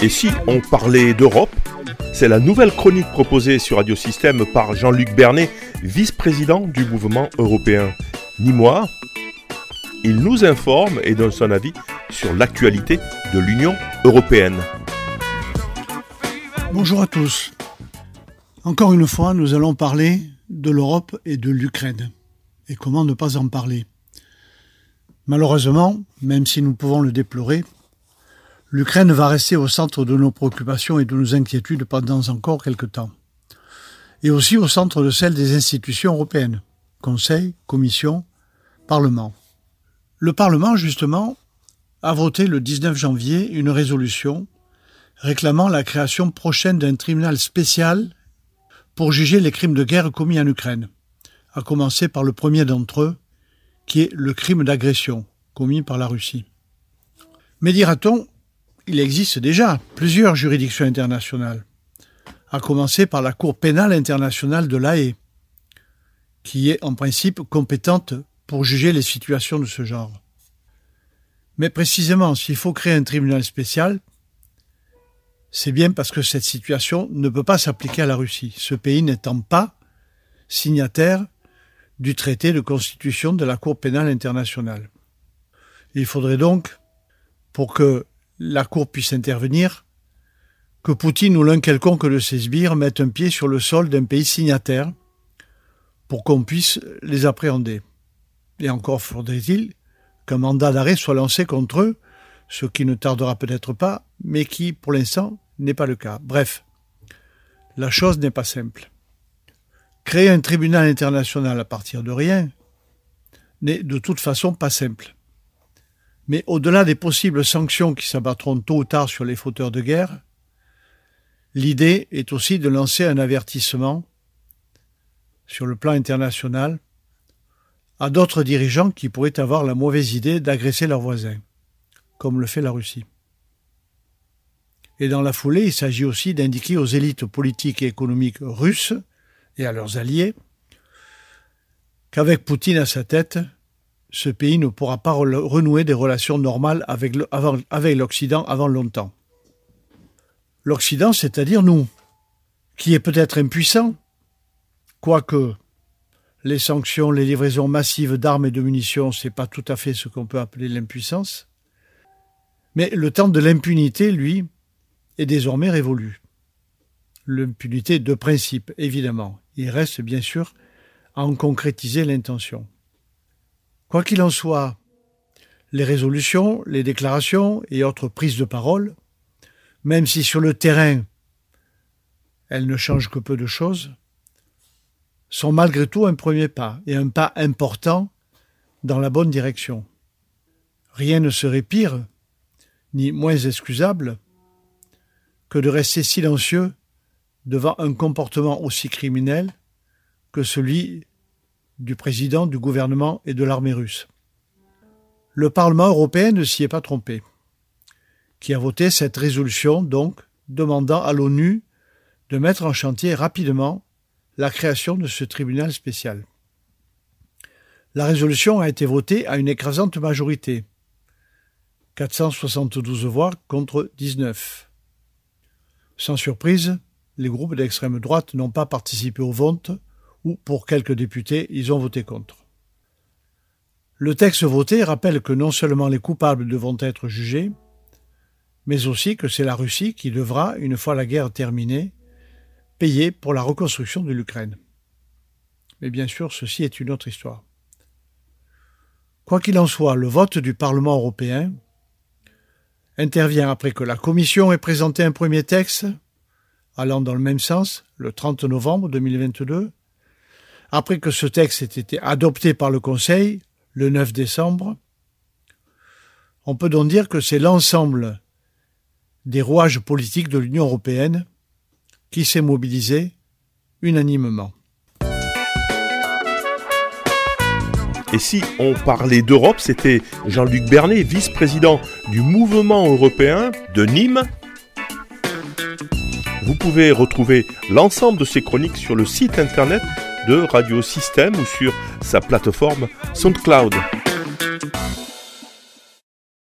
Et si on parlait d'Europe C'est la nouvelle chronique proposée sur Radio Système par Jean-Luc Bernet, vice-président du mouvement européen. Ni moi, il nous informe et donne son avis sur l'actualité de l'Union européenne. Bonjour à tous. Encore une fois, nous allons parler de l'Europe et de l'Ukraine. Et comment ne pas en parler? Malheureusement, même si nous pouvons le déplorer, L'Ukraine va rester au centre de nos préoccupations et de nos inquiétudes pendant encore quelque temps. Et aussi au centre de celles des institutions européennes, Conseil, Commission, Parlement. Le Parlement, justement, a voté le 19 janvier une résolution réclamant la création prochaine d'un tribunal spécial pour juger les crimes de guerre commis en Ukraine, à commencer par le premier d'entre eux, qui est le crime d'agression commis par la Russie. Mais dira-t-on, il existe déjà plusieurs juridictions internationales, à commencer par la Cour pénale internationale de l'AE, qui est en principe compétente pour juger les situations de ce genre. Mais précisément, s'il faut créer un tribunal spécial, c'est bien parce que cette situation ne peut pas s'appliquer à la Russie, ce pays n'étant pas signataire du traité de constitution de la Cour pénale internationale. Il faudrait donc, pour que la Cour puisse intervenir, que Poutine ou l'un quelconque de ses sbires mette un pied sur le sol d'un pays signataire pour qu'on puisse les appréhender. Et encore faudrait-il qu'un mandat d'arrêt soit lancé contre eux, ce qui ne tardera peut-être pas, mais qui, pour l'instant, n'est pas le cas. Bref, la chose n'est pas simple. Créer un tribunal international à partir de rien n'est de toute façon pas simple. Mais au-delà des possibles sanctions qui s'abattront tôt ou tard sur les fauteurs de guerre, l'idée est aussi de lancer un avertissement sur le plan international à d'autres dirigeants qui pourraient avoir la mauvaise idée d'agresser leurs voisins, comme le fait la Russie. Et dans la foulée, il s'agit aussi d'indiquer aux élites politiques et économiques russes et à leurs alliés qu'avec Poutine à sa tête, ce pays ne pourra pas renouer des relations normales avec l'Occident avant longtemps. L'Occident, c'est-à-dire nous, qui est peut-être impuissant, quoique les sanctions, les livraisons massives d'armes et de munitions, c'est pas tout à fait ce qu'on peut appeler l'impuissance. Mais le temps de l'impunité, lui, est désormais révolu. L'impunité de principe, évidemment. Il reste bien sûr à en concrétiser l'intention. Quoi qu'il en soit, les résolutions, les déclarations et autres prises de parole, même si sur le terrain elles ne changent que peu de choses, sont malgré tout un premier pas et un pas important dans la bonne direction. Rien ne serait pire, ni moins excusable, que de rester silencieux devant un comportement aussi criminel que celui du président, du gouvernement et de l'armée russe. Le Parlement européen ne s'y est pas trompé, qui a voté cette résolution, donc, demandant à l'ONU de mettre en chantier rapidement la création de ce tribunal spécial. La résolution a été votée à une écrasante majorité, 472 voix contre 19. Sans surprise, les groupes d'extrême droite n'ont pas participé au vote ou pour quelques députés, ils ont voté contre. Le texte voté rappelle que non seulement les coupables devront être jugés, mais aussi que c'est la Russie qui devra, une fois la guerre terminée, payer pour la reconstruction de l'Ukraine. Mais bien sûr, ceci est une autre histoire. Quoi qu'il en soit, le vote du Parlement européen intervient après que la Commission ait présenté un premier texte allant dans le même sens, le 30 novembre 2022, après que ce texte ait été adopté par le Conseil le 9 décembre, on peut donc dire que c'est l'ensemble des rouages politiques de l'Union européenne qui s'est mobilisé unanimement. Et si on parlait d'Europe, c'était Jean-Luc Bernet, vice-président du mouvement européen de Nîmes. Vous pouvez retrouver l'ensemble de ces chroniques sur le site internet de Radio Système ou sur sa plateforme SoundCloud.